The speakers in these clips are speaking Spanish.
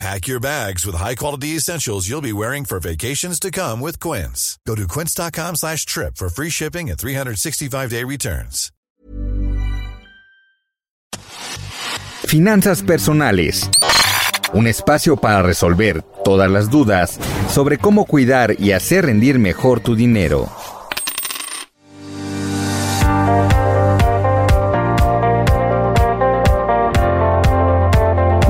Pack your bags with high-quality essentials you'll be wearing for vacations to come with Quince. Go to quince.com slash trip for free shipping and 365-day returns. Finanzas personales. Un espacio para resolver todas las dudas sobre cómo cuidar y hacer rendir mejor tu dinero.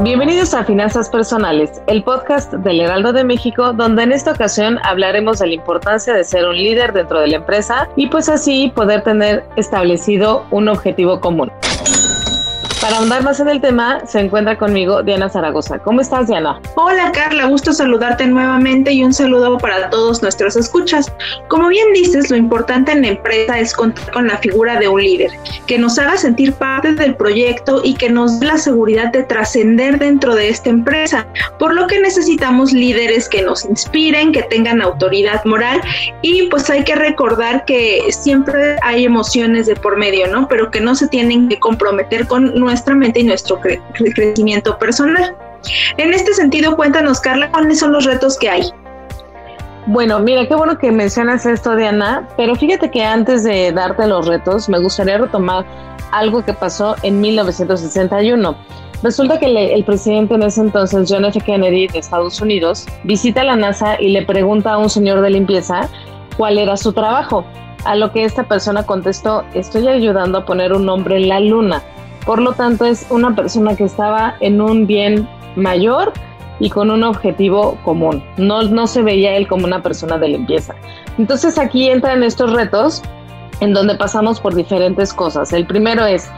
Bienvenidos a Finanzas Personales, el podcast del Heraldo de México, donde en esta ocasión hablaremos de la importancia de ser un líder dentro de la empresa y pues así poder tener establecido un objetivo común. Para ahondar más en el tema, se encuentra conmigo Diana Zaragoza. ¿Cómo estás, Diana? Hola, Carla. Gusto saludarte nuevamente y un saludo para todos nuestros escuchas. Como bien dices, lo importante en la empresa es contar con la figura de un líder, que nos haga sentir parte del proyecto y que nos dé la seguridad de trascender dentro de esta empresa, por lo que necesitamos líderes que nos inspiren, que tengan autoridad moral y pues hay que recordar que siempre hay emociones de por medio, ¿no? Pero que no se tienen que comprometer con nuestra nuestra mente y nuestro crecimiento personal. En este sentido, cuéntanos, Carla, cuáles son los retos que hay. Bueno, mira, qué bueno que mencionas esto, Diana, pero fíjate que antes de darte los retos, me gustaría retomar algo que pasó en 1961. Resulta que el presidente en ese entonces, John F. Kennedy de Estados Unidos, visita la NASA y le pregunta a un señor de limpieza cuál era su trabajo. A lo que esta persona contestó, estoy ayudando a poner un nombre en la luna. Por lo tanto, es una persona que estaba en un bien mayor y con un objetivo común. No, no se veía él como una persona de limpieza. Entonces aquí entran estos retos en donde pasamos por diferentes cosas. El primero es,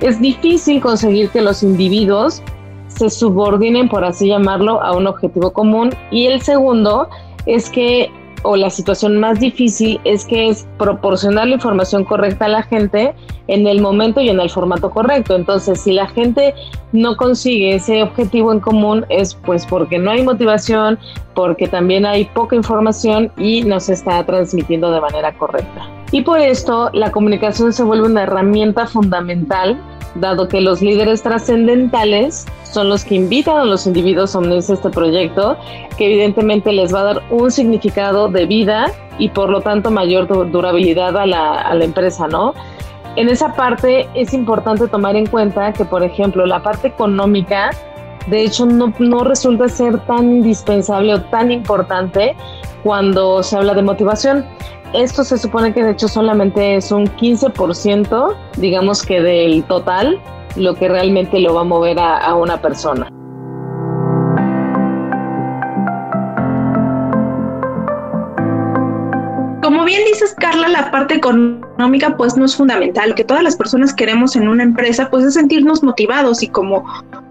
es difícil conseguir que los individuos se subordinen, por así llamarlo, a un objetivo común. Y el segundo es que o la situación más difícil es que es proporcionar la información correcta a la gente en el momento y en el formato correcto. Entonces, si la gente no consigue ese objetivo en común es pues porque no hay motivación, porque también hay poca información y no se está transmitiendo de manera correcta. Y por esto la comunicación se vuelve una herramienta fundamental dado que los líderes trascendentales son los que invitan a los individuos a unirse a este proyecto, que evidentemente les va a dar un significado de vida y por lo tanto mayor durabilidad a la, empresa, ¿no? En esa parte es importante tomar en cuenta que, por ejemplo, la parte económica, de hecho, no resulta ser tan indispensable o tan importante cuando se habla de motivación. Esto se supone que de hecho solamente es un 15%, digamos que del total, lo que realmente lo va a mover a, una persona. Como bien dices, Carla, la parte económica pues no es fundamental. Lo que todas las personas queremos en una empresa pues es sentirnos motivados y como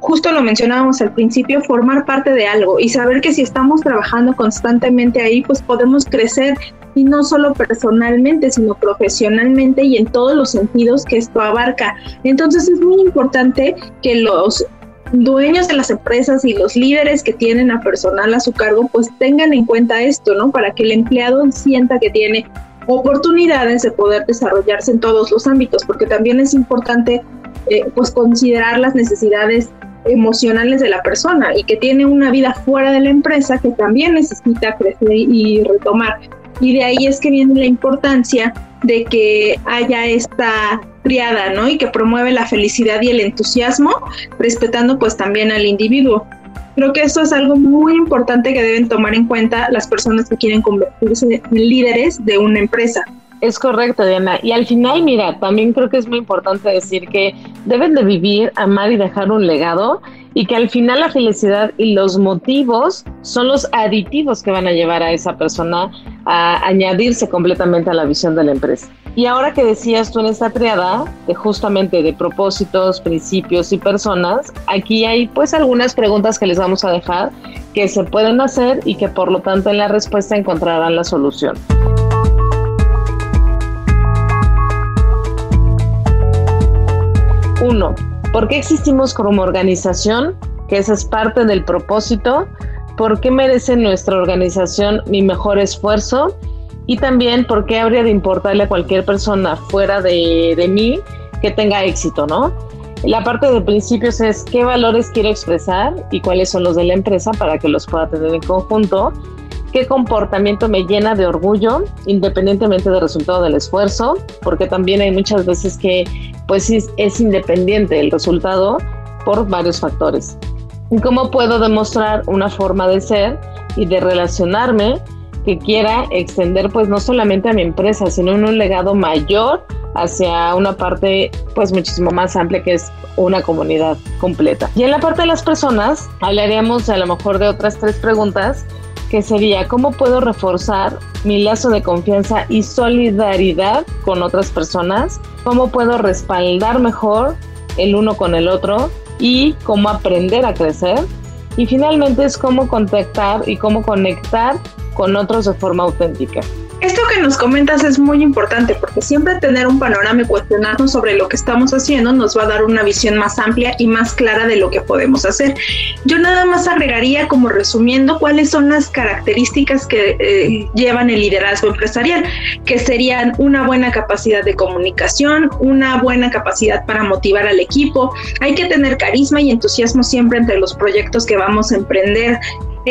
justo lo mencionábamos al principio, formar parte de algo y saber que si estamos trabajando constantemente ahí pues podemos crecer y no solo personalmente, sino profesionalmente y en todos los sentidos que esto abarca. Entonces es muy importante que los dueños de las empresas y los líderes que tienen a personal a su cargo, pues tengan en cuenta esto, ¿no? Para que el empleado sienta que tiene oportunidades de poder desarrollarse en todos los ámbitos, porque también es importante, eh, pues, considerar las necesidades emocionales de la persona y que tiene una vida fuera de la empresa que también necesita crecer y retomar. Y de ahí es que viene la importancia de que haya esta triada, ¿no? Y que promueve la felicidad y el entusiasmo, respetando pues también al individuo. Creo que eso es algo muy importante que deben tomar en cuenta las personas que quieren convertirse en líderes de una empresa. Es correcto, Diana. Y al final, mira, también creo que es muy importante decir que deben de vivir, amar y dejar un legado y que al final la felicidad y los motivos son los aditivos que van a llevar a esa persona a añadirse completamente a la visión de la empresa. Y ahora que decías tú en esta triada, de justamente de propósitos, principios y personas, aquí hay pues algunas preguntas que les vamos a dejar que se pueden hacer y que por lo tanto en la respuesta encontrarán la solución. Uno, ¿por qué existimos como organización? Que esa es parte del propósito. ¿Por qué merece nuestra organización mi mejor esfuerzo? Y también, ¿por qué habría de importarle a cualquier persona fuera de, de mí que tenga éxito, no? La parte de principios es qué valores quiero expresar y cuáles son los de la empresa para que los pueda tener en conjunto. Qué comportamiento me llena de orgullo, independientemente del resultado del esfuerzo, porque también hay muchas veces que pues es, es independiente el resultado por varios factores. Cómo puedo demostrar una forma de ser y de relacionarme que quiera extender pues no solamente a mi empresa, sino en un legado mayor hacia una parte pues muchísimo más amplia que es una comunidad completa. Y en la parte de las personas hablaríamos a lo mejor de otras tres preguntas que sería cómo puedo reforzar mi lazo de confianza y solidaridad con otras personas, cómo puedo respaldar mejor el uno con el otro y cómo aprender a crecer. Y finalmente es cómo contactar y cómo conectar con otros de forma auténtica. Esto que nos comentas es muy importante porque siempre tener un panorama y cuestionarnos sobre lo que estamos haciendo nos va a dar una visión más amplia y más clara de lo que podemos hacer. Yo nada más agregaría como resumiendo cuáles son las características que eh, llevan el liderazgo empresarial, que serían una buena capacidad de comunicación, una buena capacidad para motivar al equipo, hay que tener carisma y entusiasmo siempre entre los proyectos que vamos a emprender,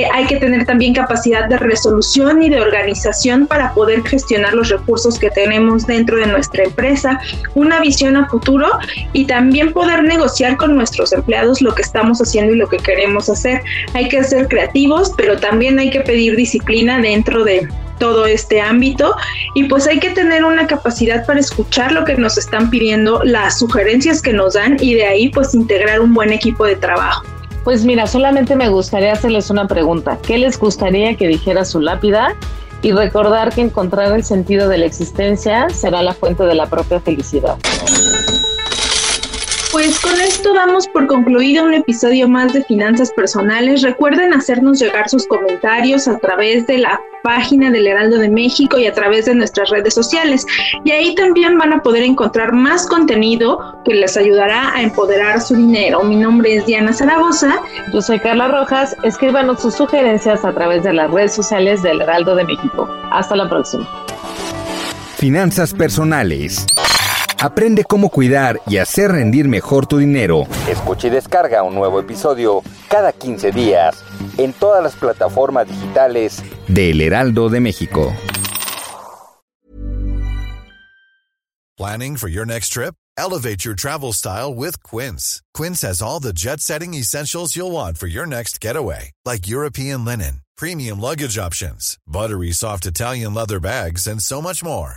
hay que tener también capacidad de resolución y de organización para poder gestionar los recursos que tenemos dentro de nuestra empresa, una visión a futuro y también poder negociar con nuestros empleados lo que estamos haciendo y lo que queremos hacer. Hay que ser creativos, pero también hay que pedir disciplina dentro de todo este ámbito y pues hay que tener una capacidad para escuchar lo que nos están pidiendo, las sugerencias que nos dan y de ahí pues integrar un buen equipo de trabajo. Pues mira, solamente me gustaría hacerles una pregunta. ¿Qué les gustaría que dijera su lápida? Y recordar que encontrar el sentido de la existencia será la fuente de la propia felicidad. Pues con esto damos por concluido un episodio más de Finanzas Personales. Recuerden hacernos llegar sus comentarios a través de la página del Heraldo de México y a través de nuestras redes sociales. Y ahí también van a poder encontrar más contenido que les ayudará a empoderar su dinero. Mi nombre es Diana Zaragoza. Yo soy Carla Rojas. Escríbanos sus sugerencias a través de las redes sociales del Heraldo de México. Hasta la próxima. Finanzas Personales. Aprende cómo cuidar y hacer rendir mejor tu dinero. Escucha y descarga un nuevo episodio cada 15 días en todas las plataformas digitales de El Heraldo de México. Planning for your next trip? Elevate your travel style with Quince. Quince has all the jet-setting essentials you'll want for your next getaway, like European linen, premium luggage options, buttery soft Italian leather bags, and so much more.